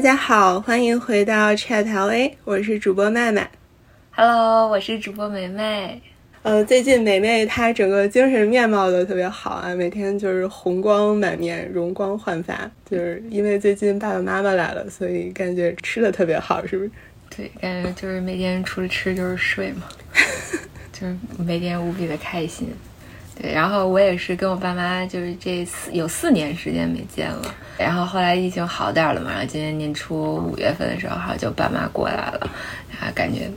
大家好，欢迎回到 Chat LA，我是主播麦麦。Hello，我是主播梅梅。呃，最近梅梅她整个精神面貌都特别好啊，每天就是红光满面，容光焕发。就是因为最近爸爸妈妈来了，所以感觉吃的特别好，是不是？对，感觉就是每天除了吃就是睡嘛，就是每天无比的开心。对，然后我也是跟我爸妈，就是这四有四年时间没见了。然后后来疫情好点了嘛，然后今年年初五月份的时候，然后就爸妈过来了，啊，感觉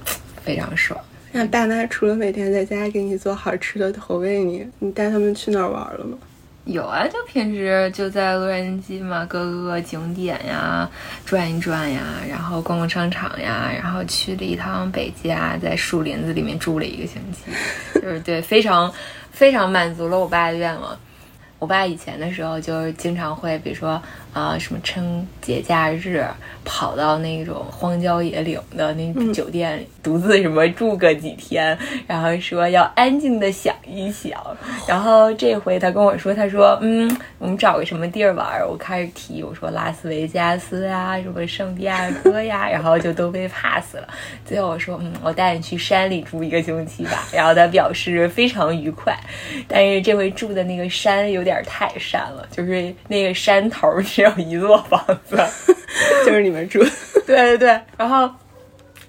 非常爽。那爸妈除了每天在家给你做好吃的投喂你，你带他们去哪儿玩了吗？有啊，就平时就在洛杉矶嘛，各个景点呀转一转呀，然后逛逛商场呀，然后去了一趟北加，在树林子里面住了一个星期，就是对，非常非常满足了我爸的愿望。我爸以前的时候就是经常会，比如说啊、呃什么春节假日跑到那种荒郊野岭的那种酒店里，独自什么住个几天，然后说要安静的想一想。然后这回他跟我说，他说嗯，我们找个什么地儿玩儿？我开始提，我说拉斯维加斯呀，什么圣地亚哥呀，然后就都被 pass 了。最后我说嗯，我带你去山里住一个星期吧。然后他表示非常愉快，但是这回住的那个山有点太山了，就是那个山头只有一座房子。就是你们住，对对对，然后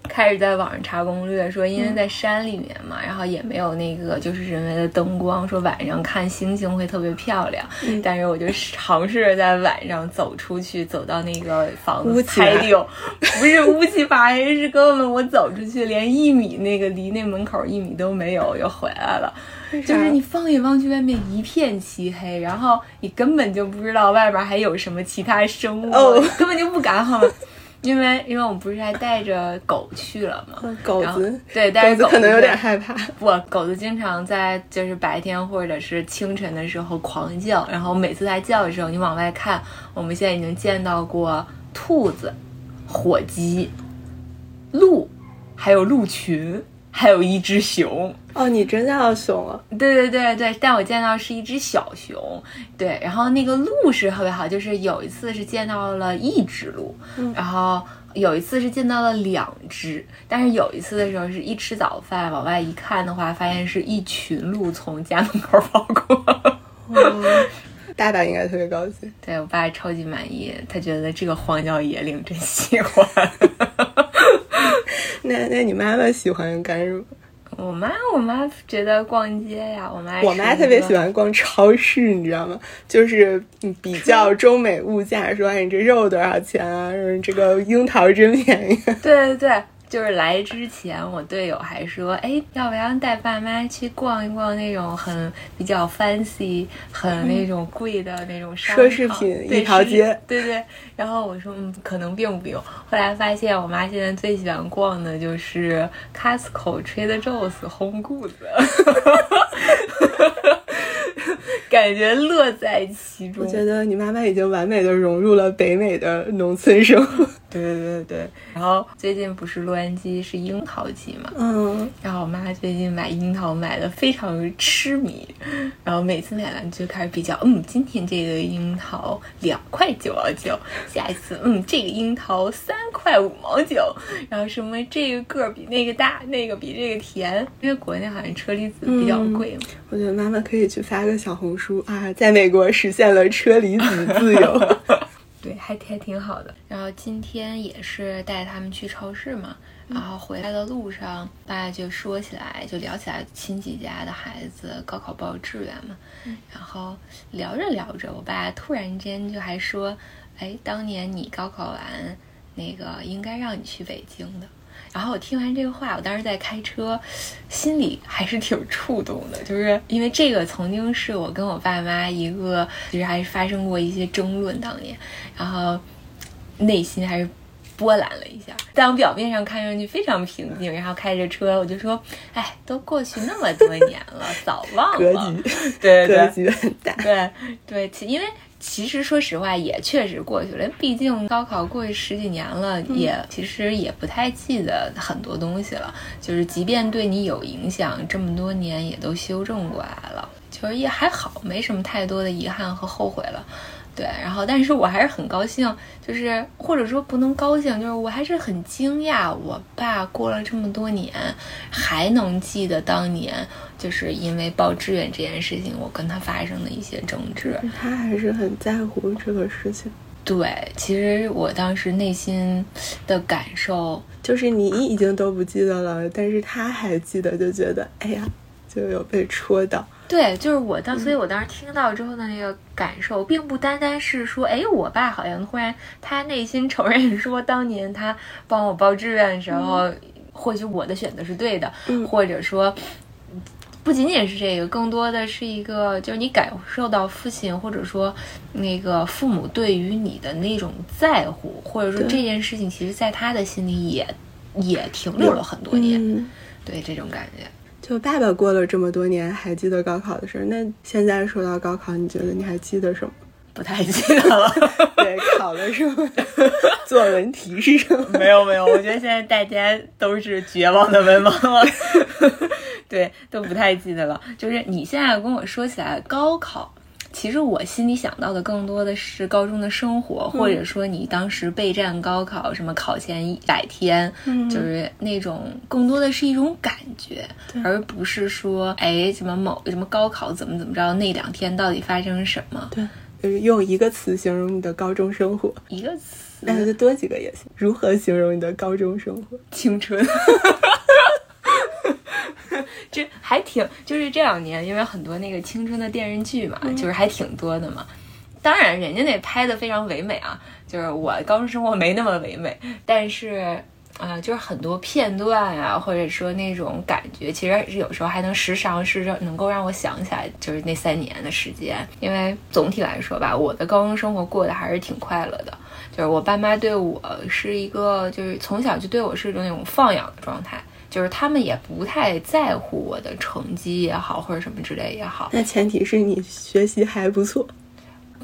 开始在网上查攻略，说因为在山里面嘛，然后也没有那个就是人为的灯光，说晚上看星星会特别漂亮。但是我就尝试着在晚上走出去，走到那个房子乌起来才有，不是乌漆八黑，是根本我走出去连一米那个离那门口一米都没有，又回来了。就是你放眼望去，外面一片漆黑，然后你根本就不知道外边还有什么其他生物哦根本就不敢好吗？因为因为我们不是还带着狗去了吗？狗子，对，带着狗子可能有点害怕。不，狗子经常在就是白天或者是清晨的时候狂叫，然后每次它叫的时候，你往外看，我们现在已经见到过兔子、火鸡、鹿，还有鹿群，还有一只熊。哦，你真叫熊了？对对对对，但我见到是一只小熊，对，然后那个鹿是特别好，就是有一次是见到了一只鹿，然后有一次是见到了两只，但是有一次的时候是一吃早饭往外一看的话，发现是一群鹿从家门口跑过。哦，爸爸应该特别高兴。对我爸超级满意，他觉得这个荒郊野岭真喜欢。那那你妈妈喜欢干什么？我妈我妈觉得逛街呀，我妈我妈特别喜欢逛超市，你知道吗？就是嗯比较 中美物价，说哎你这肉多少钱啊？说这个樱桃真便宜。对对对，就是来之前，我队友还说，哎，要不要带爸妈去逛一逛那种很比较 fancy、很那种贵的那种商奢侈品对一条街对对。然后我说，嗯，可能并不用。后来发现，我妈现在最喜欢逛的就是 Costco、Trader Joe's、Home Goods。感觉乐在其中。我觉得你妈妈已经完美的融入了北美的农村生活。对对对对。然后最近不是洛杉矶是樱桃季嘛，嗯，然后我妈最近买樱桃买的非常痴迷，然后每次买完就开始比较，嗯，今天这个樱桃两块九毛九，下一次，嗯，这个樱桃三块五毛九，然后什么这个个儿比那个大，那个比这个甜，因为国内好像车厘子比较贵嘛。我觉得妈妈可以去发个小红书啊，在美国实现了车厘子自由。对，还还挺好的。然后今天也是带他们去超市嘛，然后回来的路上，爸就说起来，就聊起来亲戚家的孩子高考报志愿嘛，然后聊着聊着，我爸突然间就还说，哎，当年你高考完，那个应该让你去北京的。然后我听完这个话，我当时在开车，心里还是挺触动的，就是因为这个曾经是我跟我爸妈一个，其实还是发生过一些争论当年，然后内心还是波澜了一下。但我表面上看上去非常平静，然后开着车，我就说，哎，都过去那么多年了，早忘 格了。局，对对格局很大。对对，其因为其实说实话，也确实过去了。毕竟高考过去十几年了，也其实也不太记得很多东西了。就是即便对你有影响，这么多年也都修正过来了，就是也还好，没什么太多的遗憾和后悔了。对，然后但是我还是很高兴，就是或者说不能高兴，就是我还是很惊讶，我爸过了这么多年还能记得当年就是因为报志愿这件事情，我跟他发生的一些争执。他还是很在乎这个事情。对，其实我当时内心的感受就是你已经都不记得了，但是他还记得，就觉得哎呀，就有被戳到。对，就是我当，所以我当时听到之后的那个感受，并不单单是说，哎，我爸好像忽然他内心承认说，当年他帮我报志愿的时候，或许我的选择是对的，或者说，不仅仅是这个，更多的是一个，就是你感受到父亲或者说那个父母对于你的那种在乎，或者说这件事情，其实在他的心里也也停留了很多年，对这种感觉。就爸爸过了这么多年还记得高考的事儿，那现在说到高考，你觉得你还记得什么？不太记得了。对，考的什么？作文题是什么？没有没有，我觉得现在大家都是绝望的文盲了。对，都不太记得了。就是你现在跟我说起来高考。其实我心里想到的更多的是高中的生活，或者说你当时备战高考，什么考前一百天，就是那种更多的是一种感觉，而不是说哎什么某什么高考怎么怎么着，那两天到底发生什么？对，就是用一个词形容你的高中生活，一个词，那就多几个也行。如何形容你的高中生活？青春。这还挺，就是这两年，因为很多那个青春的电视剧嘛，就是还挺多的嘛。当然，人家那拍的非常唯美啊，就是我高中生活没那么唯美，但是啊，就是很多片段啊，或者说那种感觉，其实是有时候还能时常是让能够让我想起来，就是那三年的时间。因为总体来说吧，我的高中生活过得还是挺快乐的，就是我爸妈对我是一个，就是从小就对我是一种那种放养的状态。就是他们也不太在乎我的成绩也好，或者什么之类也好。那前提是你学习还不错。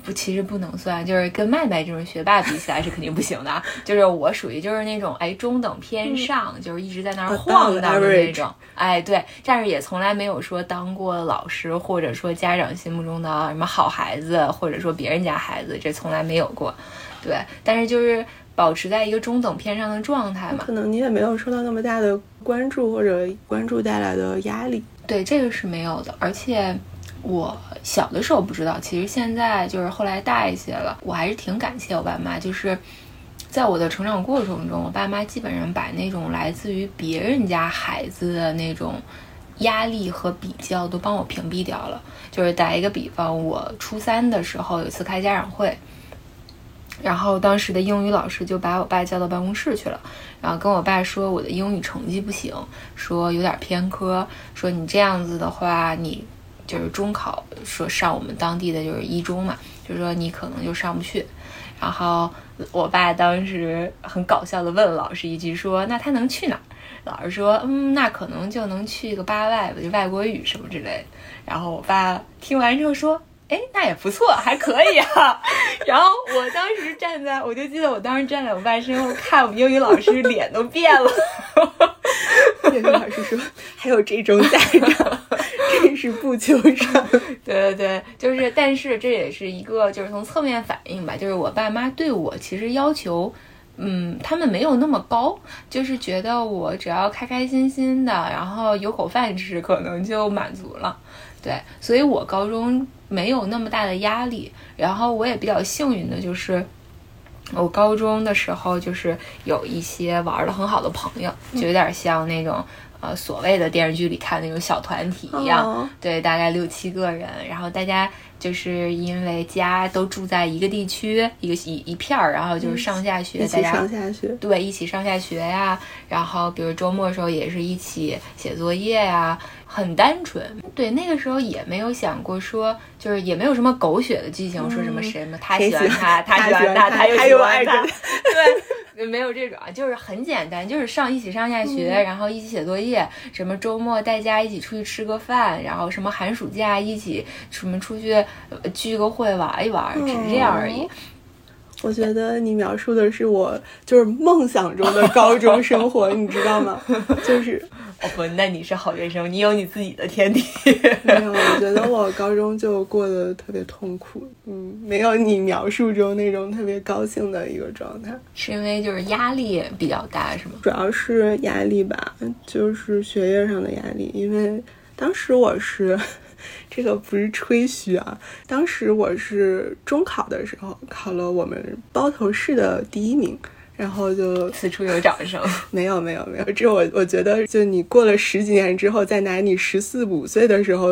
不，其实不能算，就是跟麦麦这种学霸比起来是肯定不行的。就是我属于就是那种哎中等偏上，就是一直在那儿晃荡的那种。哎，对，但是也从来没有说当过老师，或者说家长心目中的什么好孩子，或者说别人家孩子，这从来没有过。对，但是就是。保持在一个中等偏上的状态嘛？可能你也没有受到那么大的关注或者关注带来的压力。对，这个是没有的。而且我小的时候不知道，其实现在就是后来大一些了，我还是挺感谢我爸妈。就是在我的成长过程中，我爸妈基本上把那种来自于别人家孩子的那种压力和比较都帮我屏蔽掉了。就是打一个比方，我初三的时候有一次开家长会。然后当时的英语老师就把我爸叫到办公室去了，然后跟我爸说我的英语成绩不行，说有点偏科，说你这样子的话，你就是中考说上我们当地的就是一中嘛，就说你可能就上不去。然后我爸当时很搞笑的问老师一句说，那他能去哪儿？老师说，嗯，那可能就能去个八外吧，就外国语什么之类。然后我爸听完之后说。哎，那也不错，还可以啊。然后我当时站在，我就记得我当时站在我爸身后看我们英语老师，脸都变了。英语老师说：“还有这种家长，真是不求上。”对对对，就是，但是这也是一个，就是从侧面反映吧，就是我爸妈对我其实要求，嗯，他们没有那么高，就是觉得我只要开开心心的，然后有口饭吃，可能就满足了。对，所以我高中。没有那么大的压力，然后我也比较幸运的就是，我高中的时候就是有一些玩的很好的朋友，就有点像那种呃所谓的电视剧里看那种小团体一样，对，大概六七个人，然后大家就是因为家都住在一个地区，一个一一片儿，然后就是上下学，大家上下学，对，一起上下学呀，然后比如周末的时候也是一起写作业呀。很单纯，对那个时候也没有想过说，就是也没有什么狗血的剧情，说什么谁么他喜欢他，他喜欢他，他又喜欢他，对，没有这种，就是很简单，就是上一起上下学，然后一起写作业，什么周末带家一起出去吃个饭，然后什么寒暑假一起什么出去聚个会玩一玩，只是这样而已。我觉得你描述的是我就是梦想中的高中生活，你知道吗？就是哦不，那你是好学生，你有你自己的天地。没有，我觉得我高中就过得特别痛苦，嗯，没有你描述中那种特别高兴的一个状态。是因为就是压力比较大，是吗？主要是压力吧，就是学业上的压力，因为当时我是。这个不是吹嘘啊！当时我是中考的时候考了我们包头市的第一名。然后就此处有掌声，没有没有没有，这我我觉得，就你过了十几年之后，再拿你十四五岁的时候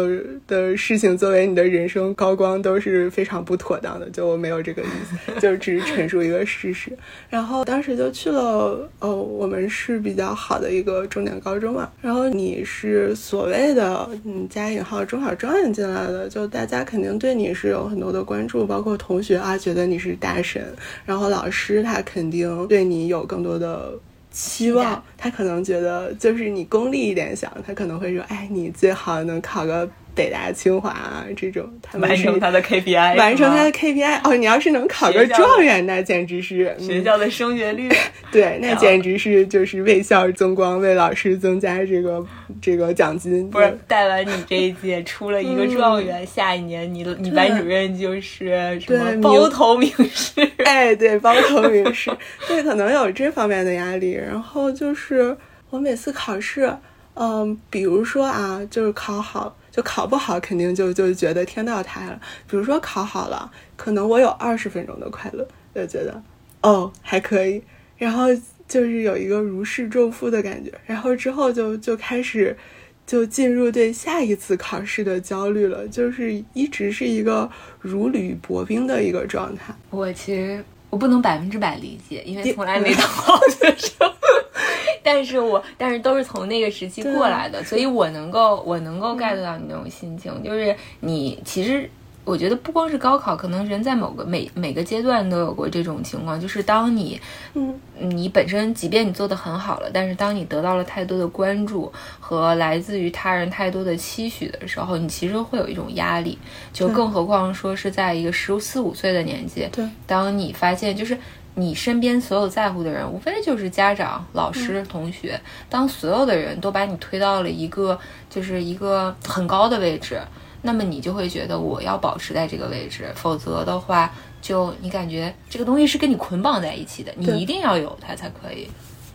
的事情作为你的人生高光，都是非常不妥当的。就我没有这个意思，就只是陈述一个事实。然后当时就去了，哦，我们是比较好的一个重点高中嘛。然后你是所谓的嗯加引号中考状元进来的，就大家肯定对你是有很多的关注，包括同学啊觉得你是大神，然后老师他肯定对。对你有更多的期望，他可能觉得就是你功利一点想，他可能会说，哎，你最好能考个。北大、清华啊，这种他完成他的 KPI，完成他的 KPI 哦。你要是能考个状元，那简直是学校的升学率，对，那简直是就是为校增光，为老师增加这个这个奖金。不是带完你这一届出了一个状元，下一年你你班主任就是什么包头名师？哎，对，包头名师，对，可能有这方面的压力。然后就是我每次考试，嗯，比如说啊，就是考好。就考不好，肯定就就觉得天都要塌了。比如说考好了，可能我有二十分钟的快乐，就觉得哦还可以，然后就是有一个如释重负的感觉，然后之后就就开始就进入对下一次考试的焦虑了，就是一直是一个如履薄冰的一个状态。我其实我不能百分之百理解，因为从来没当好 学生。但是我但是都是从那个时期过来的，所以我能够我能够 get 到你那种心情，就是你其实我觉得不光是高考，可能人在某个每每个阶段都有过这种情况，就是当你嗯。你本身即便你做的很好了，但是当你得到了太多的关注和来自于他人太多的期许的时候，你其实会有一种压力，就更何况说是在一个十四五岁的年纪，对，当你发现就是。你身边所有在乎的人，无非就是家长、老师、同学。当所有的人都把你推到了一个就是一个很高的位置，那么你就会觉得我要保持在这个位置，否则的话，就你感觉这个东西是跟你捆绑在一起的，你一定要有它才可以。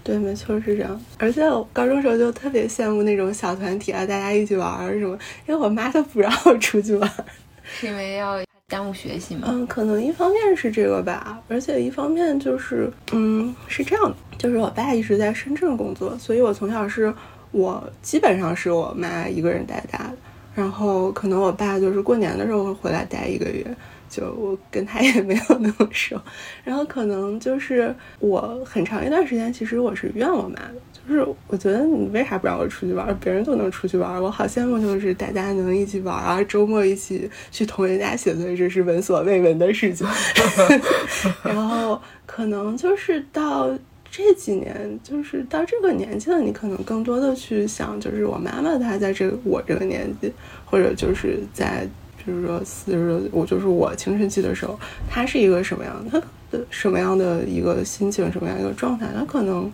对，没错是这样。而且我高中时候就特别羡慕那种小团体啊，大家一起玩什么，因为我妈她不让我出去玩，是因为要。耽误学习吗？嗯，可能一方面是这个吧，而且一方面就是，嗯，是这样的，就是我爸一直在深圳工作，所以我从小是我基本上是我妈一个人带大的，然后可能我爸就是过年的时候会回来待一个月，就我跟他也没有那么熟，然后可能就是我很长一段时间其实我是怨我妈的。就是我觉得你为啥不让我出去玩？别人都能出去玩，我好羡慕。就是大家能一起玩啊，周末一起去同学家写作业，这是闻所未闻的事情。然后可能就是到这几年，就是到这个年纪了，你可能更多的去想，就是我妈妈她在这个我这个年纪，或者就是在就是说四十，我就是我青春期的时候，他是一个什么样的？什么样的一个心情，什么样一个状态？他可能。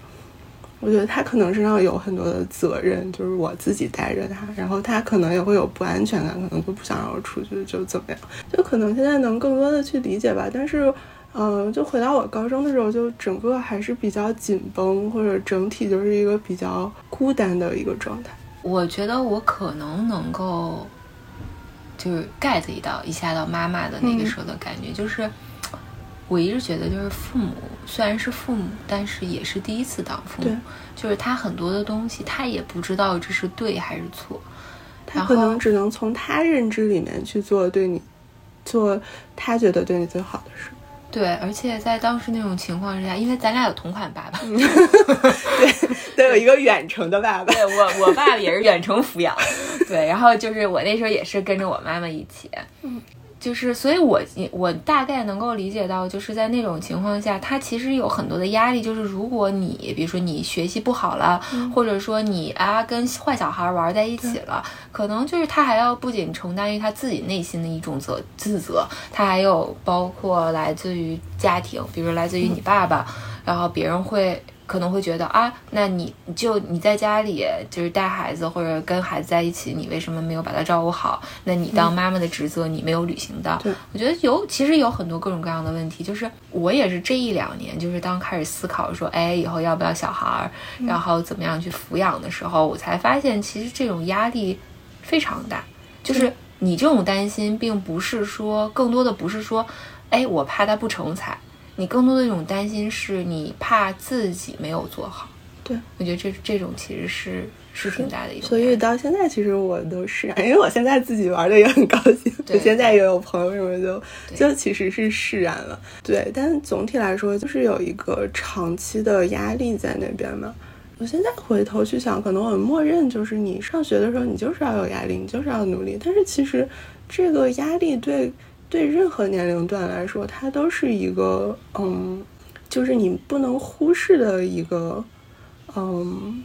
我觉得他可能身上有很多的责任，就是我自己带着他，然后他可能也会有不安全感，可能就不想让我出去，就怎么样，就可能现在能更多的去理解吧。但是，嗯，就回到我高中的时候，就整个还是比较紧绷，或者整体就是一个比较孤单的一个状态。我觉得我可能能够，就是 get 到一下到妈妈的那个时候的感觉，就是。我一直觉得，就是父母虽然是父母，但是也是第一次当父母。就是他很多的东西，他也不知道这是对还是错，他可能只能从他认知里面去做对你，做他觉得对你最好的事。对，而且在当时那种情况之下，因为咱俩有同款爸爸，对，都有一个远程的爸爸。对我，我爸也是远程抚养。对，然后就是我那时候也是跟着我妈妈一起。嗯。就是，所以我我大概能够理解到，就是在那种情况下，他其实有很多的压力。就是如果你，比如说你学习不好了，或者说你啊跟坏小孩玩在一起了，可能就是他还要不仅承担于他自己内心的一种责自责，他还有包括来自于家庭，比如来自于你爸爸，然后别人会。可能会觉得啊，那你就你在家里就是带孩子或者跟孩子在一起，你为什么没有把他照顾好？那你当妈妈的职责你没有履行到。我觉得有其实有很多各种各样的问题。就是我也是这一两年，就是当开始思考说，哎，以后要不要小孩儿，然后怎么样去抚养的时候，我才发现其实这种压力非常大。就是你这种担心，并不是说更多的不是说，哎，我怕他不成才。你更多的一种担心是你怕自己没有做好，对我觉得这这种其实是是挺大的一种。所以到现在其实我都释然，因为我现在自己玩的也很高兴，我现在也有朋友什么就就其实是释然了。对，但总体来说就是有一个长期的压力在那边嘛。我现在回头去想，可能我默认就是你上学的时候你就是要有压力，你就是要努力，但是其实这个压力对。对任何年龄段来说，它都是一个嗯，就是你不能忽视的一个嗯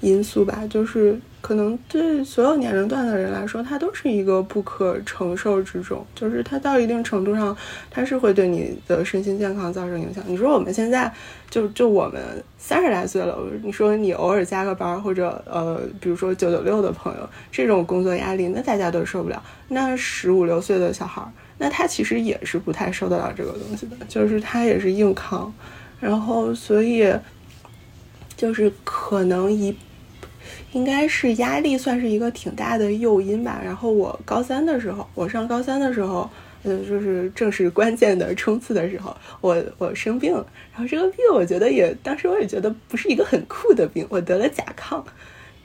因素吧。就是可能对所有年龄段的人来说，它都是一个不可承受之重。就是它到一定程度上，它是会对你的身心健康造成影响。你说我们现在就就我们三十来岁了，你说你偶尔加个班或者呃，比如说九九六的朋友，这种工作压力，那大家都受不了。那十五六岁的小孩儿。那他其实也是不太受得了这个东西的，就是他也是硬扛，然后所以就是可能一应该是压力算是一个挺大的诱因吧。然后我高三的时候，我上高三的时候，呃，就是正是关键的冲刺的时候，我我生病了。然后这个病，我觉得也当时我也觉得不是一个很酷的病，我得了甲亢。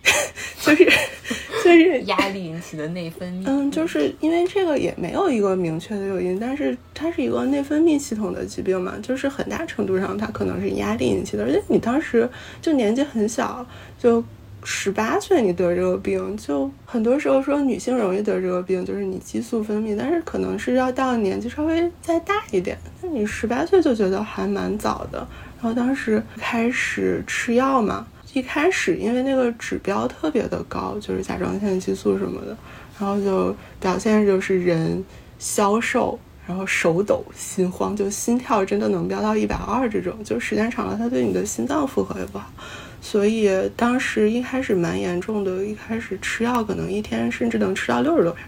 就是 就是 压力引起的内分泌，嗯，就是因为这个也没有一个明确的诱因，但是它是一个内分泌系统的疾病嘛，就是很大程度上它可能是压力引起的，而且你当时就年纪很小，就十八岁你得这个病，就很多时候说女性容易得这个病，就是你激素分泌，但是可能是要到年纪稍微再大一点，那你十八岁就觉得还蛮早的，然后当时开始吃药嘛。一开始，因为那个指标特别的高，就是甲状腺激素什么的，然后就表现就是人消瘦，然后手抖、心慌，就心跳真的能飙到一百二这种，就时间长了，它对你的心脏负荷也不好。所以当时一开始蛮严重的，一开始吃药可能一天甚至能吃到六十多片，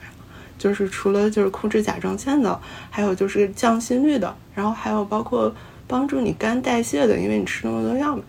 就是除了就是控制甲状腺的，还有就是降心率的，然后还有包括帮助你肝代谢的，因为你吃那么多药嘛。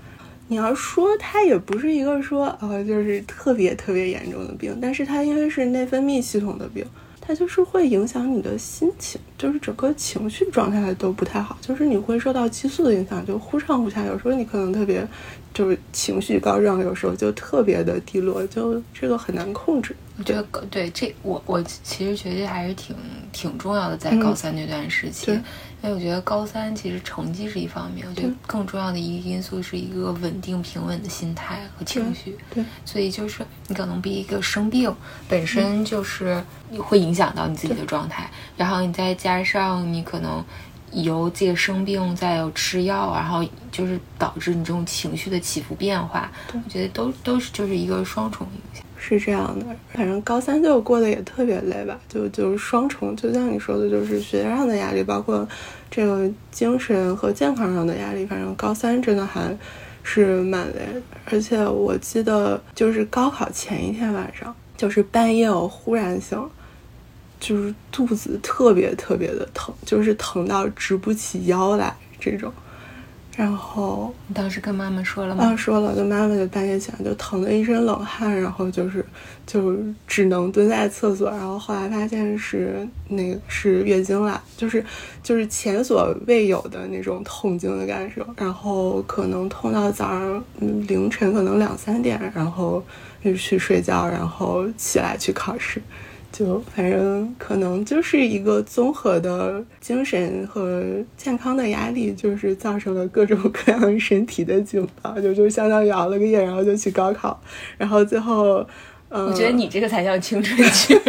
你要说它也不是一个说呃就是特别特别严重的病，但是它因为是内分泌系统的病，它就是会影响你的心情，就是整个情绪状态都不太好，就是你会受到激素的影响，就忽上忽下，有时候你可能特别就是情绪高涨，有时候就特别的低落，就这个很难控制。我觉得对这我我其实觉得还是挺挺重要的，在高三那段时期。因为我觉得高三其实成绩是一方面，我觉得更重要的一个因素是一个稳定平稳的心态和情绪。对，所以就是你可能比一个生病本身就是会影响到你自己的状态，然后你再加上你可能由这个生病再有吃药，然后就是导致你这种情绪的起伏变化，我觉得都都是就是一个双重影响。是这样的，反正高三就过得也特别累吧，就就是双重，就像你说的，就是学业上的压力，包括这个精神和健康上的压力。反正高三真的还是蛮累的，而且我记得就是高考前一天晚上，就是半夜我忽然醒，就是肚子特别特别的疼，就是疼到直不起腰来这种。然后你当时跟妈妈说了吗？啊，说了，跟妈妈就半夜起来就疼的一身冷汗，然后就是就只能蹲在厕所，然后后来发现是那个是月经来，就是就是前所未有的那种痛经的感受，然后可能痛到早上凌晨可能两三点，然后就去睡觉，然后起来去考试。就反正可能就是一个综合的精神和健康的压力，就是造成了各种各样身体的警报，就就相当于熬了个夜，然后就去高考，然后最后，我觉得你这个才叫青春剧，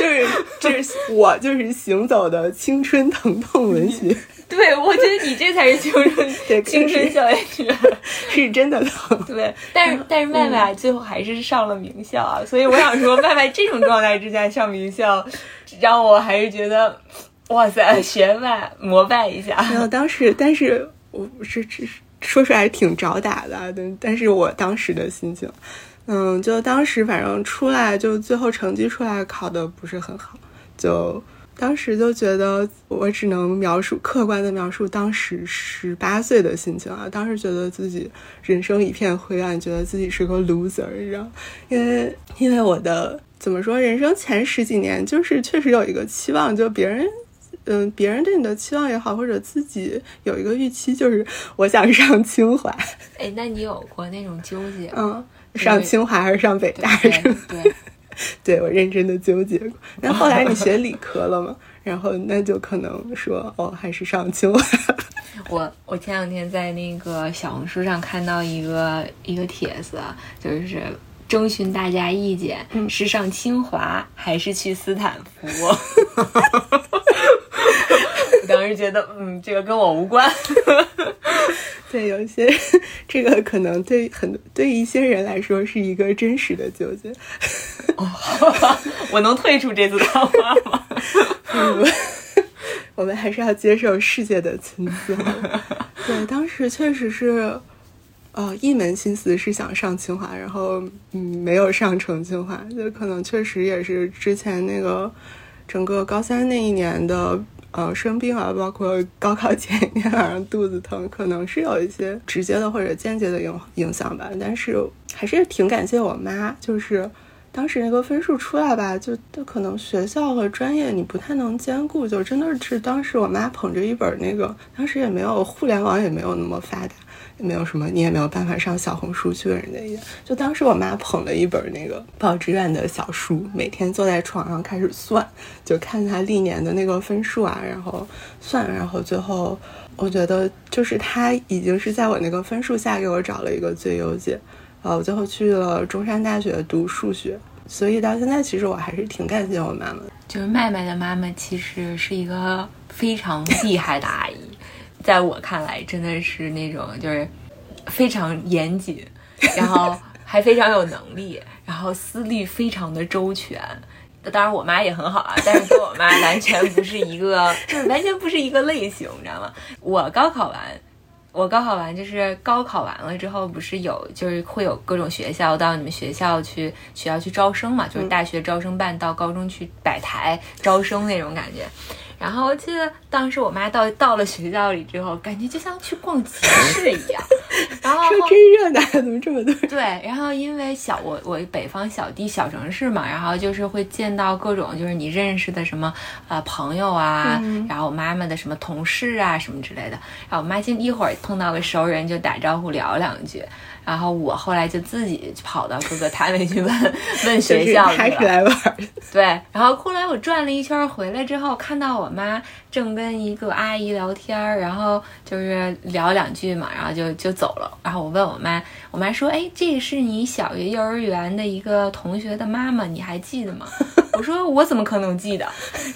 就是就 是我就是行走的青春疼痛文学。对，我觉得你这才是青春 青春校园剧，是真的疼。对，但是但是麦麦最后还是上了名校啊，所以我想说，麦麦这种状态之下上名校，让我还是觉得，哇塞，学霸膜拜一下。没有当时，但是我是是说出来挺找打的，但但是我当时的心情。嗯，就当时反正出来就最后成绩出来考的不是很好，就当时就觉得我只能描述客观的描述当时十八岁的心情啊，当时觉得自己人生一片灰暗，觉得自己是个 loser，你知道，因为因为我的怎么说，人生前十几年就是确实有一个期望，就别人嗯别人对你的期望也好，或者自己有一个预期，就是我想上清华。哎，那你有过那种纠结？嗯。上清华还是上北大？是对，对 我认真的纠结过。那后来你学理科了嘛？然后那就可能说，哦，还是上清华。我我前两天在那个小红书上看到一个一个帖子，就是征询大家意见，是上清华还是去斯坦福？我当时觉得，嗯，这个跟我无关。对，有一些这个可能对很对一些人来说是一个真实的纠结。哦，我能退出这次谈话吗？我们还是要接受世界的参差。对，当时确实是，呃，一门心思是想上清华，然后嗯，没有上成清华，就可能确实也是之前那个整个高三那一年的。呃，生病啊，包括高考前一天晚上肚子疼，可能是有一些直接的或者间接的影影响吧。但是还是挺感谢我妈，就是当时那个分数出来吧，就就可能学校和专业你不太能兼顾，就真的是当时我妈捧着一本那个，当时也没有互联网，也没有那么发达。也没有什么，你也没有办法上小红书去问人家一眼。就当时我妈捧了一本那个报志愿的小书，每天坐在床上开始算，就看她历年的那个分数啊，然后算，然后最后我觉得就是她已经是在我那个分数下给我找了一个最优解，呃，我最后去了中山大学读数学，所以到现在其实我还是挺感谢我妈妈。就是麦麦的妈妈其实是一个非常厉害的阿姨。在我看来，真的是那种就是非常严谨，然后还非常有能力，然后思虑非常的周全。当然，我妈也很好啊，但是跟我妈完全不是一个，完全不是一个类型，你知道吗？我高考完，我高考完就是高考完了之后，不是有就是会有各种学校到你们学校去学校去招生嘛，就是大学招生办到高中去摆台招生那种感觉。然后我记得当时我妈到到了学校里之后，感觉就像去逛集市一样。然后说真热闹，怎么这么多？对，然后因为小我我北方小地小城市嘛，然后就是会见到各种就是你认识的什么呃朋友啊，然后我妈妈的什么同事啊什么之类的。然后我妈就一会儿碰到个熟人就打招呼聊两句。然后我后来就自己跑到各个摊位去问问学校去来玩。对，然后后来我转了一圈回来之后，看到我妈正跟一个阿姨聊天，然后就是聊两句嘛，然后就就走了。然后我问我妈，我妈说：“哎，这是你小学幼儿园的一个同学的妈妈，你还记得吗？” 我说：“我怎么可能记得？”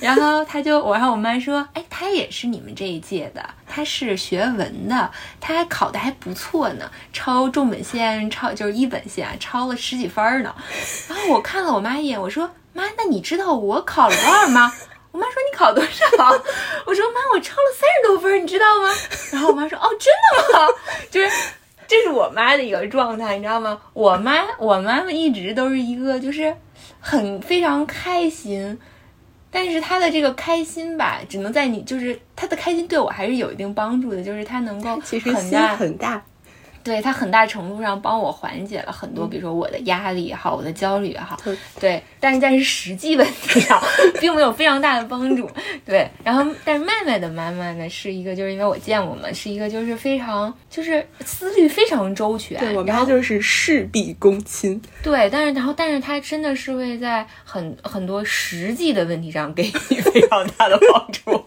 然后她就，我然后我妈说：“哎，她也是你们这一届的。”他是学文的，他还考的还不错呢，超重本线，超就是一本线，超了十几分呢。然后我看了我妈一眼，我说：“妈，那你知道我考了多少吗？” 我妈说：“你考多少？” 我说：“妈，我超了三十多分，你知道吗？”然后我妈说：“哦，真的吗？”就是这是我妈的一个状态，你知道吗？我妈，我妈妈一直都是一个就是很非常开心。但是他的这个开心吧，只能在你就是他的开心对我还是有一定帮助的，就是他能够其实心很大。对他很大程度上帮我缓解了很多，比如说我的压力也好，我的焦虑也好，对，但是但是实际问题上 并没有非常大的帮助，对。然后，但是麦麦的妈妈呢，是一个就是因为我见过嘛，是一个就是非常就是思虑非常周全，对，我妈就是事必躬亲，对。但是然后，但是她真的是会在很很多实际的问题上给你 非常大的帮助，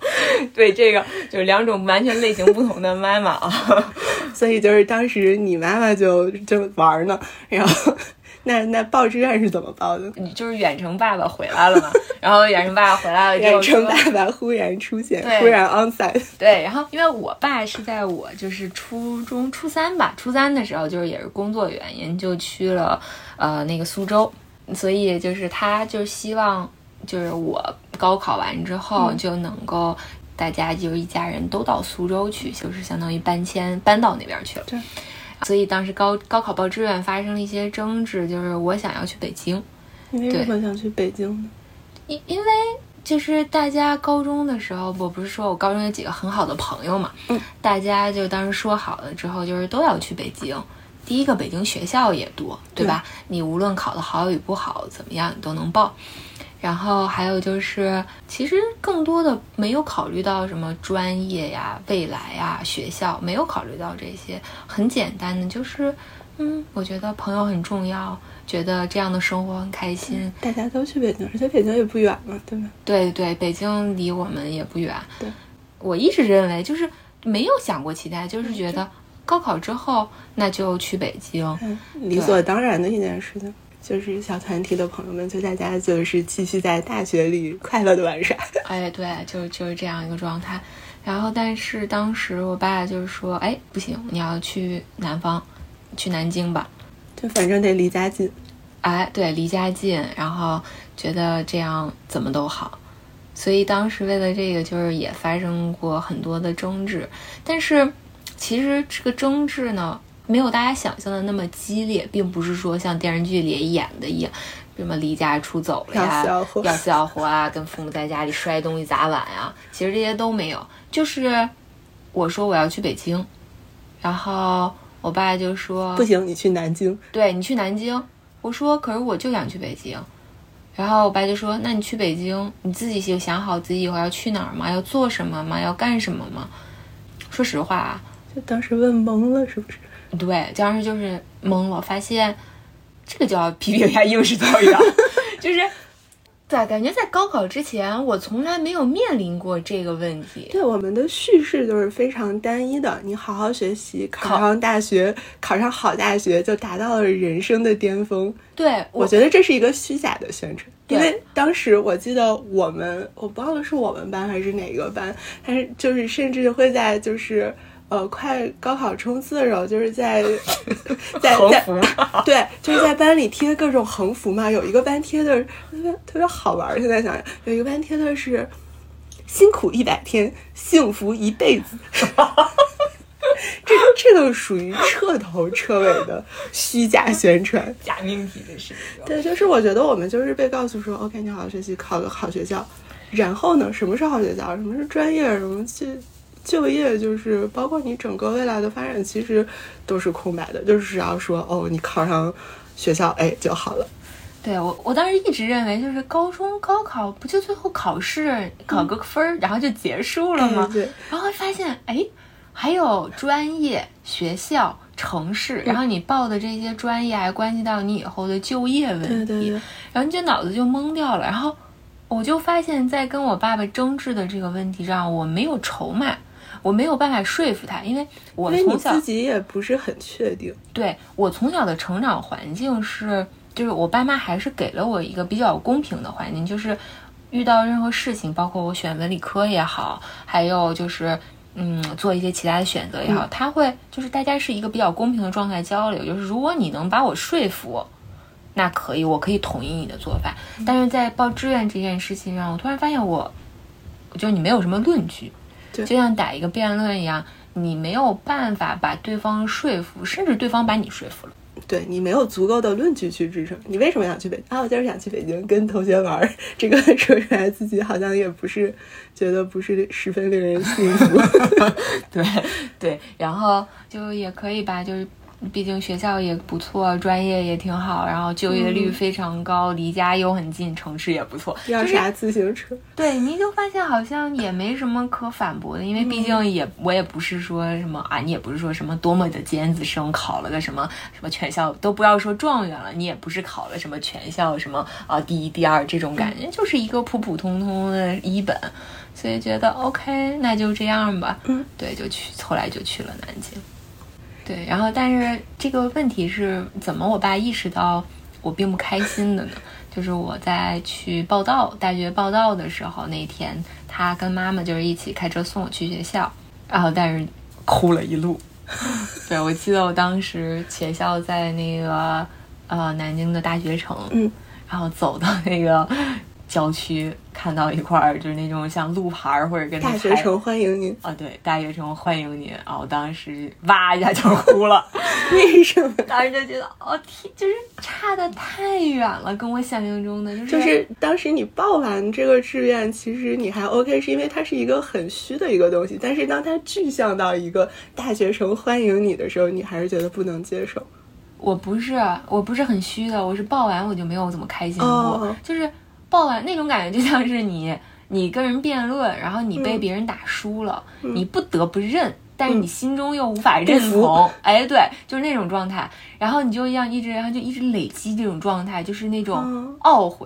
对，这个就是两种完全类型不同的妈妈啊，所以就是当时。你妈妈就就玩呢，然后 那那报志愿是怎么报的？你就是远程爸爸回来了嘛，然后远程爸爸回来了之后远程爸爸忽然出现，对忽然 on site，对，然后因为我爸是在我就是初中初三吧，初三的时候就是也是工作原因就去了呃那个苏州，所以就是他就希望就是我高考完之后嗯就能够大家就是一家人都到苏州去，就是相当于搬迁搬到那边去了。对。所以当时高高考报志愿发生了一些争执，就是我想要去北京，你为什么想去北京呢？因因为就是大家高中的时候，我不是说我高中有几个很好的朋友嘛，嗯，大家就当时说好了之后，就是都要去北京。第一个，北京学校也多，对吧？你无论考的好与不好，怎么样你都能报。然后还有就是，其实更多的没有考虑到什么专业呀、未来呀、学校，没有考虑到这些，很简单的就是，嗯，我觉得朋友很重要，觉得这样的生活很开心，大家都去北京，而且北京也不远嘛，对吧？对对，北京离我们也不远。对，我一直认为就是没有想过其他，就是觉得高考之后那就去北京。嗯，理所当然的一件事情。就是小团体的朋友们，就大家就是继续在大学里快乐的玩耍。哎，对，就就是这样一个状态。然后，但是当时我爸就是说，哎，不行，你要去南方，去南京吧。就反正得离家近。哎，对，离家近，然后觉得这样怎么都好，所以当时为了这个，就是也发生过很多的争执。但是其实这个争执呢，没有大家想象的那么激烈，并不是说像电视剧里演的一样，什么离家出走了呀，要死要活啊，跟父母在家里摔东西砸碗呀，其实这些都没有。就是我说我要去北京，然后我爸就说不行，你去南京。对你去南京，我说可是我就想去北京，然后我爸就说那你去北京，你自己就想好自己以后要去哪儿吗？要做什么吗？要干什么吗？说实话啊，就当时问懵了，是不是？对，当时就是懵了，发现这个就要批评一下应试教育啊，就是对，感觉在高考之前，我从来没有面临过这个问题。对，我们的叙事就是非常单一的。你好好学习，考考上大学，考上好大学，就达到了人生的巅峰。对我觉得这是一个虚假的宣传，因为当时我记得我们，我不忘了是我们班还是哪个班，但是就是甚至会在就是呃快高考冲刺的时候，就是在 在在对，就是在班里贴各种横幅嘛。有一个班贴的特别特别好玩，现在想想，有一个班贴的是“辛苦一百天，幸福一辈子”这这个属于彻头彻尾的虚假宣传。假命题的是这个。对，就是我觉得我们就是被告诉说，OK，你好好学习，考个好学校，然后呢，什么是好学校，什么是专业，什么去就业，就是包括你整个未来的发展，其实都是空白的，就是只要说哦，你考上学校，哎就好了。对我，我当时一直认为，就是高中高考不就最后考试考个分儿，然后就结束了吗？哎对，然后发现，哎，还有专业、学校、城市，然后你报的这些专业还关系到你以后的就业问题，对对对，然后你这脑子就懵掉了。然后我就发现，在跟我爸爸争执的这个问题上，我没有筹码，我没有办法说服他，因为我从小自己也不是很确定。对我从小的成长环境是，就是我爸妈还是给了我一个比较公平的环境，就是遇到任何事情，包括我选文理科也好，还有就是嗯做一些其他的选择也好，他会就是大家是一个比较公平的状态交流，就是如果你能把我说服。那可以，我可以同意你的做法，但是在报志愿这件事情上，我突然发现我，就你没有什么论据，对就像打一个辩论一样，你没有办法把对方说服，甚至对方把你说服了。对你没有足够的论据去支撑，你为什么想去北京啊？我就是想去北京跟同学玩儿。这个说出来自己好像也不是觉得不是十分令人信服。对对，然后就也可以吧，就是毕竟学校也不错，专业也挺好，然后就业率非常高，离家又很近，城市也不错。要啥自行车？对，你就发现好像也没什么可反驳的，因为毕竟也、我也不是说什么啊，你也不是说什么多么的尖子生，考了个什么什么全校都不要说状元了，你也不是考了什么全校什么啊第一第二这种感觉，就是一个普普通通的一本，所以觉得 OK，那就这样吧。嗯，对，就去，后来就去了南京。对，然后但是这个问题是怎么我爸意识到我并不开心的呢？就是我在去报道大学报道的时候，那天他跟妈妈就是一起开车送我去学校，然后但是哭了一路。对，我记得我当时学校在那个呃南京的大学城，嗯，然后走到那个郊区，看到一块儿就是那种像路牌儿或者跟大学城欢迎您啊，对，大学城欢迎您啊！我当时哇一下就哭了，为什么？当时就觉得哦天，就是差的太远了，跟我想象中的就是就是当时你报完这个志愿，其实你还 OK，是因为它是一个很虚的一个东西，但是当它具象到一个大学城欢迎你的时候，你还是觉得不能接受。我不是，我不是很虚的，我是报完我就没有怎么开心过，哦就是报完那种感觉，就像是你你跟人辩论，然后你被别人打输了，你不得不认。但是你心中又无法认不同，哎，对，就是那种状态，然后你就要一直，然后就一直累积这种状态，就是那种嗯。懊悔、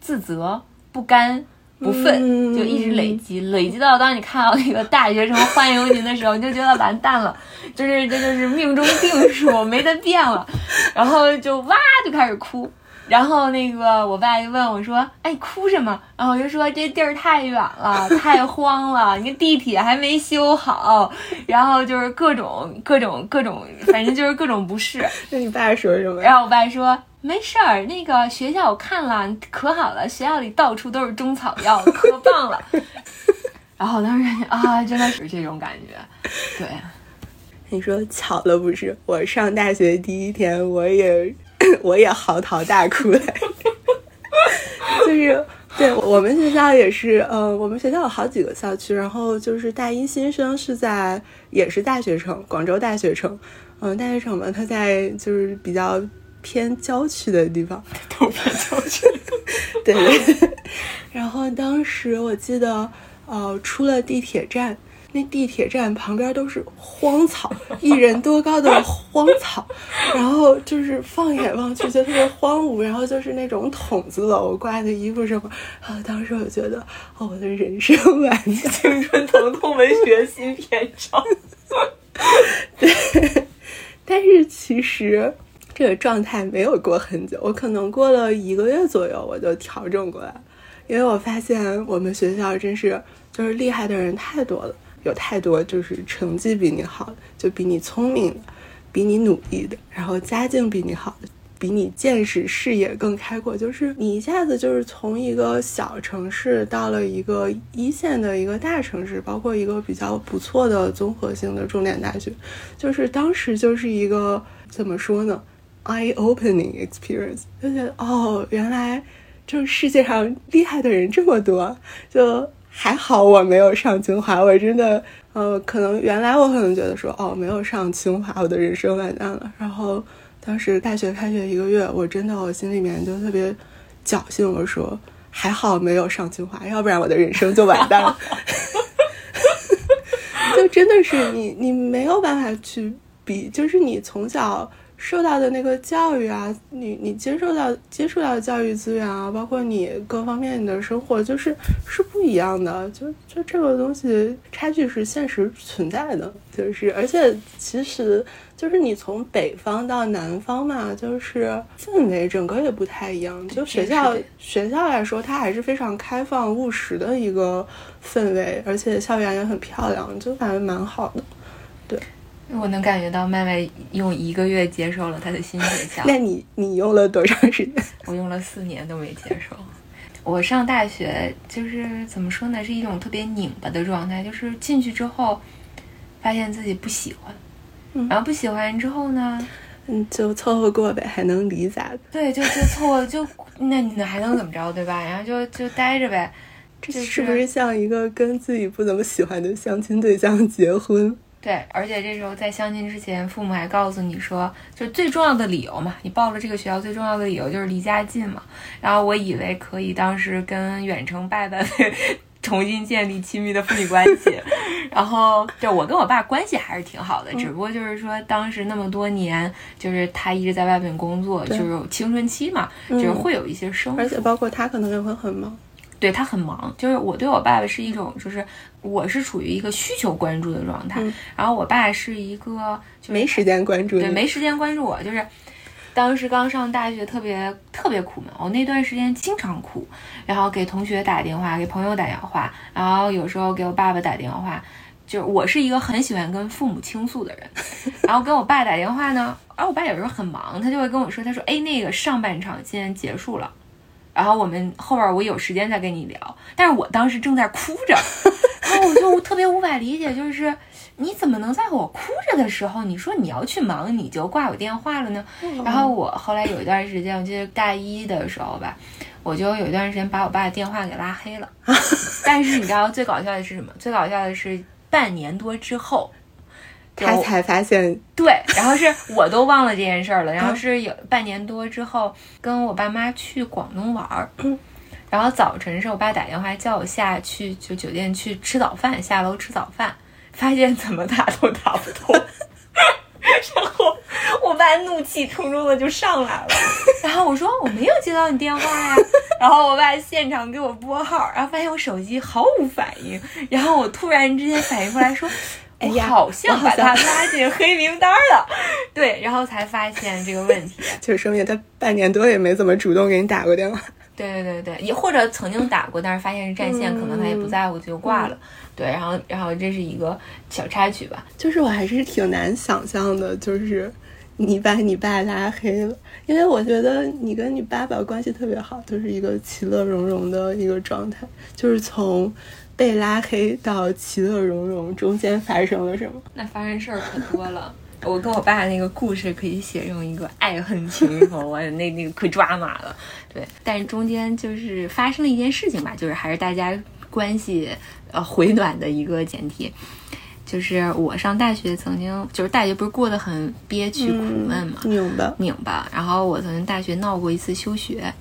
自责、不甘、不忿，嗯。就一直累积，累积到当你看到那个大学生欢迎您的时候，你就觉得完蛋了，就是这就是命中定数，没得变了，然后就哇就开始哭。然后那个我爸就问我说：“哎，哭什么？”然后我就说：“这地儿太远了，太荒了，你看地铁还没修好，然后就是各种各种各种，反正就是各种不适。”那你爸说什么？然后我爸说：“没事儿，那个学校我看了，可好了，学校里到处都是中草药，可棒了。”然后我当时啊，真的是这种感觉，对。你说巧了不是？我上大学第一天，我也 我也嚎啕大哭来着，就是对我们学校也是，呃，我们学校有好几个校区，然后就是大一新生是在也是大学城，广州大学城，嗯、大学城嘛，它在就是比较偏郊区的地方，都偏郊区。对。然后当时我记得，呃，出了地铁站，那地铁站旁边都是荒草，一人多高的荒草，然后就是放眼望去就特别荒芜，然后就是那种筒子楼挂的衣服什么，啊，当时我觉得，哦，我的人生完蛋，青春疼痛文学新篇章。对但是其实这个状态没有过很久，我可能过了一个月左右，我就调整过来了，因为我发现我们学校真是就是厉害的人太多了，有太多就是成绩比你好，就比你聪明的，比你努力的，然后家境比你好的。比你见识视野更开阔，就是你一下子就是从一个小城市到了一个一线的一个大城市，包括一个比较不错的综合性的重点大学，就是当时就是一个怎么说呢，eye opening experience，就觉得哦，原来就世界上厉害的人这么多，就还好我没有上清华，我真的呃，可能原来我可能觉得说哦，没有上清华，我的人生完蛋了，然后。当时大学开学一个月，我真的我心里面就特别侥幸，我说还好没有上清华，要不然我的人生就完蛋了。就真的是你，你没有办法去比，就是你从小受到的那个教育啊，你你接受到接触到的教育资源啊，包括你各方面你的生活，就是是不一样的。就就这个东西差距是现实存在的，就是而且其实。就是你从北方到南方嘛，就是氛围整个也不太一样。就学校学校来说，它还是非常开放务实的一个氛围，而且校园也很漂亮，就感觉蛮好的。对，我能感觉到麦麦用一个月接受了他的新学校。那你你用了多长时间？我用了四年都没接受。我上大学就是怎么说呢，是一种特别拧巴的状态，就是进去之后发现自己不喜欢。然后不喜欢之后呢，嗯，就凑合过呗，还能离咋的？对，就就凑合就那那还能怎么着，对吧？然后就就待着呗。这是不是像一个跟自己不怎么喜欢的相亲对象结婚？对，而且这时候在相亲之前，父母还告诉你说，就最重要的理由嘛，你报了这个学校最重要的理由就是离家近嘛。然后我以为可以当时跟远程爸爸。重新建立亲密的父女关系，然后就我跟我爸关系还是挺好的，只不过就是说当时那么多年，就是他一直在外面工作，就是青春期嘛，就是会有一些生，而且包括他可能也会很忙，对他很忙。就是我对我爸爸是一种，就是我是处于一个需求关注的状态，然后我爸是一个就没时间关注，对，没时间关注我，就是当时刚上大学，特别特别苦闷。我那段时间经常哭，然后给同学打电话，给朋友打电话，然后有时候给我爸爸打电话。就是我是一个很喜欢跟父母倾诉的人，然后跟我爸打电话呢，而我爸有时候很忙，他就会跟我说，他说，哎，那个上半场现在结束了，然后我们后边我有时间再跟你聊。但是我当时正在哭着，然后我就特别无法理解，就是你怎么能在我哭着的时候，你说你要去忙，你就挂我电话了呢？然后我后来有一段时间，我记得大一的时候吧，我就有一段时间把我爸的电话给拉黑了。但是你知道最搞笑的是什么？最搞笑的是。半年多之后，他才发现 对，然后是我都忘了这件事儿了。然后是有半年多之后，跟我爸妈去广东玩儿，然后早晨是我爸打电话叫我下去就酒店去吃早饭，下楼吃早饭，发现怎么打都打不通，然后我爸怒气冲冲的就上来了，然后我说我没有接到你电话呀。然后我爸现场给我拨号，然后发现我手机毫无反应，然后我突然之间反应过来，说，哎呀，好像把他拉进黑名单了。对，然后才发现这个问题，就说明他半年多也没怎么主动给你打过电话。对对对对，也或者曾经打过，但是发现是占线，可能他也不在乎就挂了。对，然后然后这是一个小插曲吧，就是我还是挺难想象的，就是你把你爸拉黑了。因为我觉得你跟你爸爸关系特别好，就是一个其乐融融的一个状态。就是从被拉黑到其乐融融中间发生了什么？那发生事儿可多了。我跟我爸那个故事可以写成一个爱恨情仇，我那那个可抓马了。对，但是中间就是发生了一件事情吧，就是还是大家关系呃回暖的一个前提。就是我上大学曾经，就是大学不是过得很憋屈苦闷嘛，拧巴拧巴。然后我曾经大学闹过一次休学，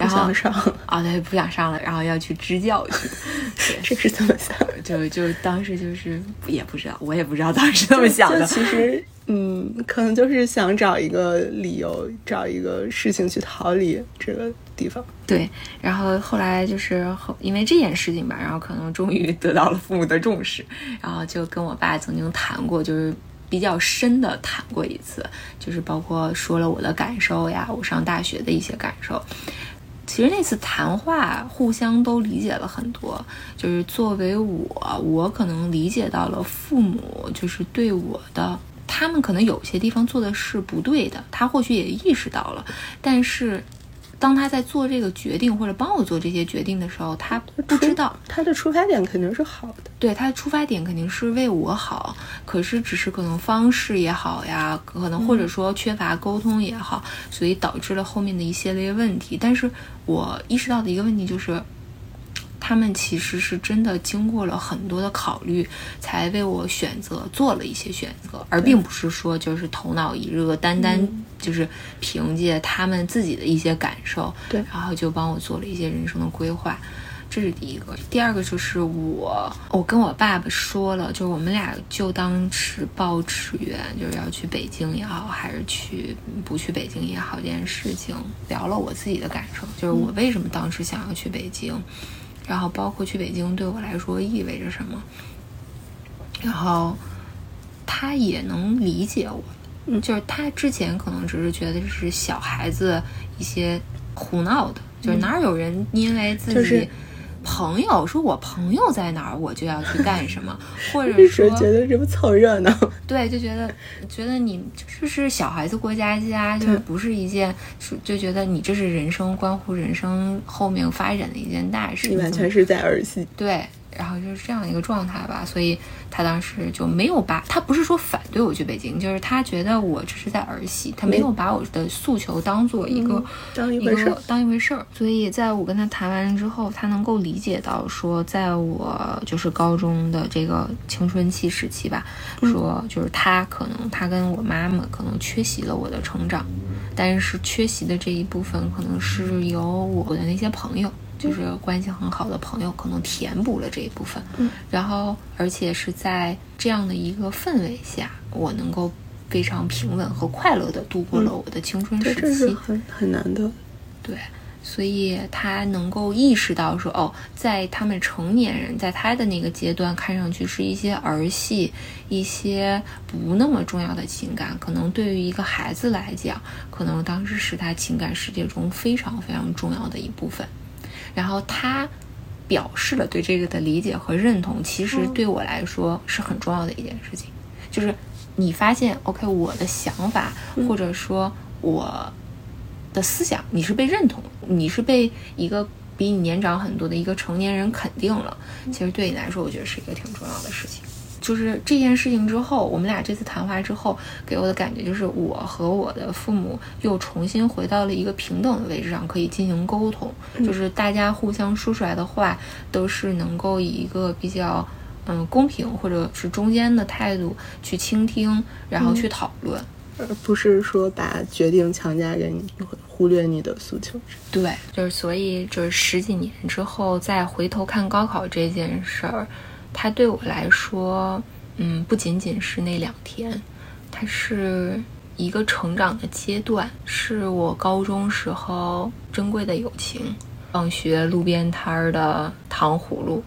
然后不想上 啊，对，不想上了，然后要去支教去。这是怎么想的？就就当时就是也不知道，我也不知道当时怎么想的。其实，嗯，可能就是想找一个理由，找一个事情去逃离这个。地方对，然后后来就是后因为这件事情吧，然后可能终于得到了父母的重视，然后就跟我爸曾经谈过，就是比较深的谈过一次，就是包括说了我的感受呀，我上大学的一些感受。其实那次谈话互相都理解了很多，就是作为我，我可能理解到了父母就是对我的，他们可能有些地方做的是不对的，他或许也意识到了，但是。当他在做这个决定或者帮我做这些决定的时候，他不知道他的出发点肯定是好的。对，他的出发点肯定是为我好，可是只是可能方式也好呀，可能或者说缺乏沟通也好，所以导致了后面的一系列问题。但是我意识到的一个问题就是。他们其实是真的经过了很多的考虑，才为我选择做了一些选择，而并不是说就是头脑一热，单单就是凭借他们自己的一些感受，对，然后就帮我做了一些人生的规划。这是第一个。第二个就是我，我跟我爸爸说了，就是我们俩就当是报志愿，就是要去北京也好，还是去不去北京也好，这件事情聊了我自己的感受，就是我为什么当时想要去北京。然后包括去北京对我来说意味着什么，然后他也能理解我，嗯，就是他之前可能只是觉得是小孩子一些胡闹的，就是哪有人因为自己朋友说我朋友在哪儿我就要去干什么，或者说觉得这不凑热闹，对，就觉得觉得你就是小孩子过家家，就是不是一件，就觉得你这是人生关乎人生后面发展的一件大事，你完全是在儿戏，对。然后就是这样一个状态吧，所以他当时就没有把，他不是说反对我去北京，就是他觉得我这是在儿戏，他没有把我的诉求当做一个当一回事儿，当一回事儿。所以在我跟他谈完之后，他能够理解到说，在我就是高中的这个青春期时期吧，说就是他可能他跟我妈妈可能缺席了我的成长，但是缺席的这一部分可能是由我的那些朋友。就是关系很好的朋友，可能填补了这一部分。嗯，然后而且是在这样的一个氛围下，我能够非常平稳和快乐的度过了我的青春时期。这是很很难的。对，所以他能够意识到说，哦，在他们成年人在他的那个阶段，看上去是一些儿戏，一些不那么重要的情感，可能对于一个孩子来讲，可能当时是他情感世界中非常非常重要的一部分。然后他表示了对这个的理解和认同，其实对我来说是很重要的一件事情，就是你发现，OK，我的想法或者说我。的思想，你是被认同，你是被一个比你年长很多的一个成年人肯定了。其实对你来说，我觉得是一个挺重要的事情。就是这件事情之后，我们俩这次谈话之后，给我的感觉就是，我和我的父母又重新回到了一个平等的位置上，可以进行沟通。就是大家互相说出来的话，都是能够以一个比较嗯公平或者是中间的态度去倾听，然后去讨论。而不是说把决定强加给你，忽略你的诉求。对，就是所以就是十几年之后再回头看高考这件事儿，它对我来说，嗯，不仅仅是那两天，它是一个成长的阶段，是我高中时候珍贵的友情，放学路边摊儿的糖葫芦、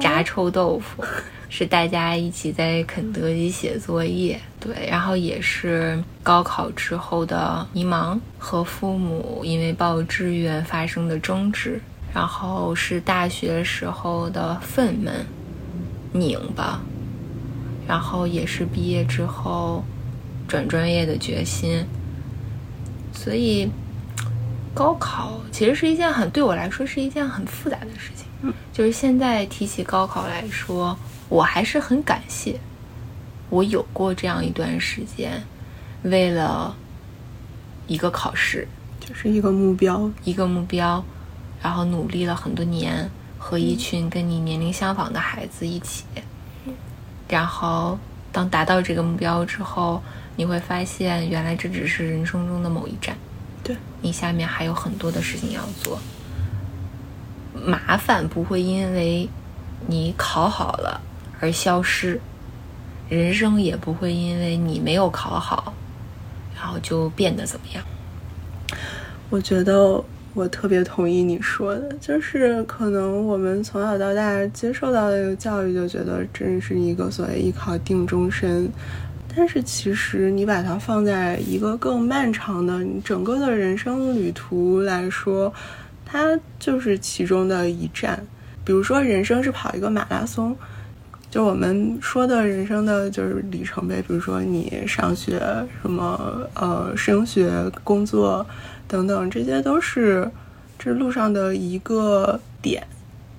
炸臭豆腐。是大家一起在肯德基写作业，对，然后也是高考之后的迷茫和父母因为报志愿发生的争执，然后是大学时候的愤懑、拧巴，然后也是毕业之后转专业的决心。所以，高考其实是一件很对我来说是一件很复杂的事情。就是现在提起高考来说。我还是很感谢，我有过这样一段时间，为了一个考试，就是一个目标，一个目标，然后努力了很多年，和一群跟你年龄相仿的孩子一起，然后当达到这个目标之后，你会发现，原来这只是人生中的某一站，对你下面还有很多的事情要做，麻烦不会因为你考好了。而消失，人生也不会因为你没有考好，然后就变得怎么样。我觉得我特别同意你说的，就是可能我们从小到大接受到的教育，就觉得这是一个所谓一考定终身。但是其实你把它放在一个更漫长的你整个的人生旅途来说，它就是其中的一站。比如说，人生是跑一个马拉松。就我们说的人生的就是里程碑，比如说你上学什么呃升学、工作等等，这些都是这路上的一个点，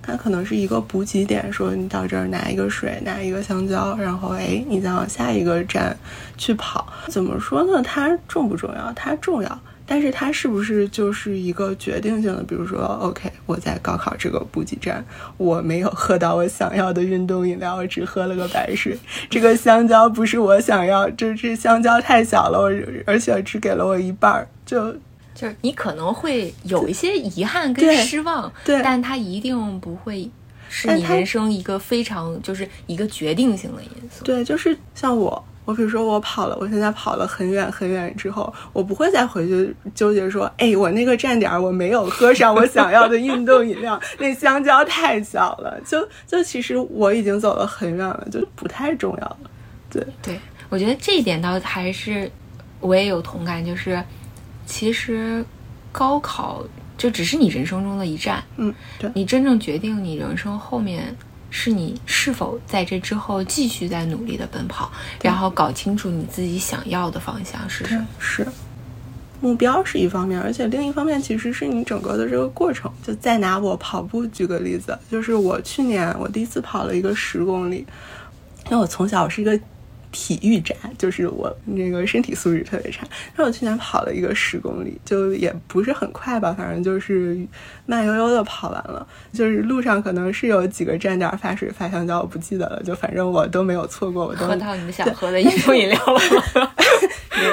它可能是一个补给点，说你到这儿拿一个水，拿一个香蕉，然后哎，你再往下一个站去跑。怎么说呢？它重不重要？它重要。但是它是不是就是一个决定性的？比如说，OK，我在高考这个补给站，我没有喝到我想要的运动饮料，我只喝了个白水。这个香蕉不是我想要，这这香蕉太小了，我而且只给了我一半儿，就就是你可能会有一些遗憾跟失望，对，但它一定不会是你人生一个非常就是一个决定性的因素。对，就是像我。我比如说，我跑了，我现在跑了很远很远之后，我不会再回去纠结说，哎，我那个站点我没有喝上我想要的运动饮料，那香蕉太小了。就就其实我已经走了很远了，就不太重要了。对对，我觉得这一点倒还是我也有同感，就是其实高考就只是你人生中的一站，嗯，对你真正决定你人生后面。是你是否在这之后继续在努力的奔跑，然后搞清楚你自己想要的方向是什么？是目标是一方面，而且另一方面其实是你整个的这个过程。就再拿我跑步举个例子，就是我去年我第一次跑了一个十公里，因为我从小是一个。体育宅就是我那个身体素质特别差，那我去年跑了一个十公里，就也不是很快吧，反正就是慢悠悠的跑完了。就是路上可能是有几个站点发水发香蕉，我不记得了，就反正我都没有错过。我都喝到你们想喝的运动饮料了吗？没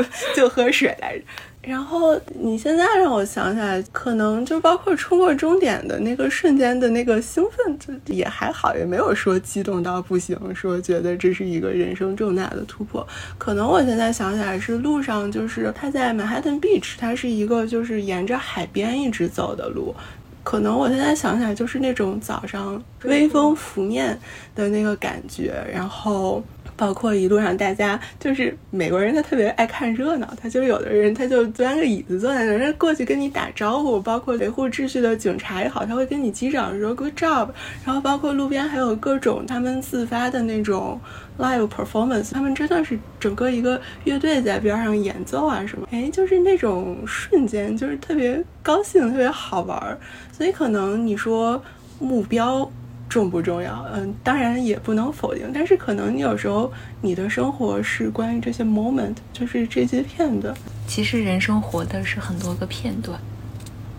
有，就喝水来着。然后你现在让我想起来，可能就包括冲过终点的那个瞬间的那个兴奋，就也还好，也没有说激动到不行，说觉得这是一个人生重大的突破。可能我现在想起来是路上，就是他在 Manhattan Beach，它是一个就是沿着海边一直走的路。可能我现在想起来就是那种早上微风拂面的那个感觉，然后。包括一路上，大家就是美国人，他特别爱看热闹。他就有的人，他就钻个椅子坐在那儿，过去跟你打招呼。包括维护秩序的警察也好，他会跟你击掌说 “good job”。然后包括路边还有各种他们自发的那种 live performance，他们真的是整个一个乐队在边上演奏啊什么。哎，就是那种瞬间，就是特别高兴，特别好玩。所以可能你说目标。重不重要？嗯，当然也不能否定，但是可能你有时候你的生活是关于这些 moment，就是这些片段。其实人生活的是很多个片段。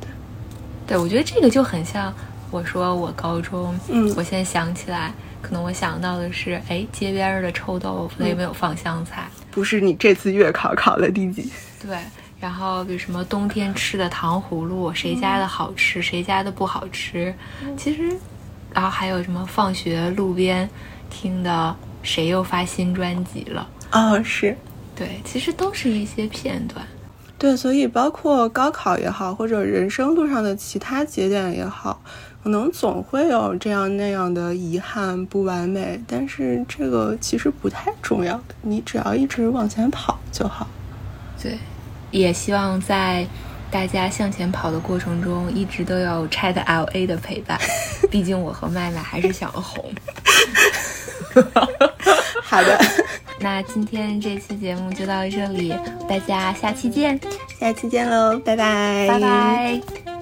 对，对我觉得这个就很像我说我高中，嗯，我现在想起来，可能我想到的是，哎，街边的臭豆腐有没有放香菜？不是你这次月考考了第几？对，然后比如什么冬天吃的糖葫芦，谁家的好吃，谁家的不好吃？其实。然后还有什么？放学路边听的谁又发新专辑了？哦，是，对，其实都是一些片段。对，所以包括高考也好，或者人生路上的其他节点也好，可能总会有这样那样的遗憾、不完美，但是这个其实不太重要，你只要一直往前跑就好。对，也希望在。大家向前跑的过程中，一直都有 Chat L A 的陪伴。毕竟我和麦麦还是想红。好的，那今天这期节目就到这里，大家下期见，下期见喽，拜拜，拜拜。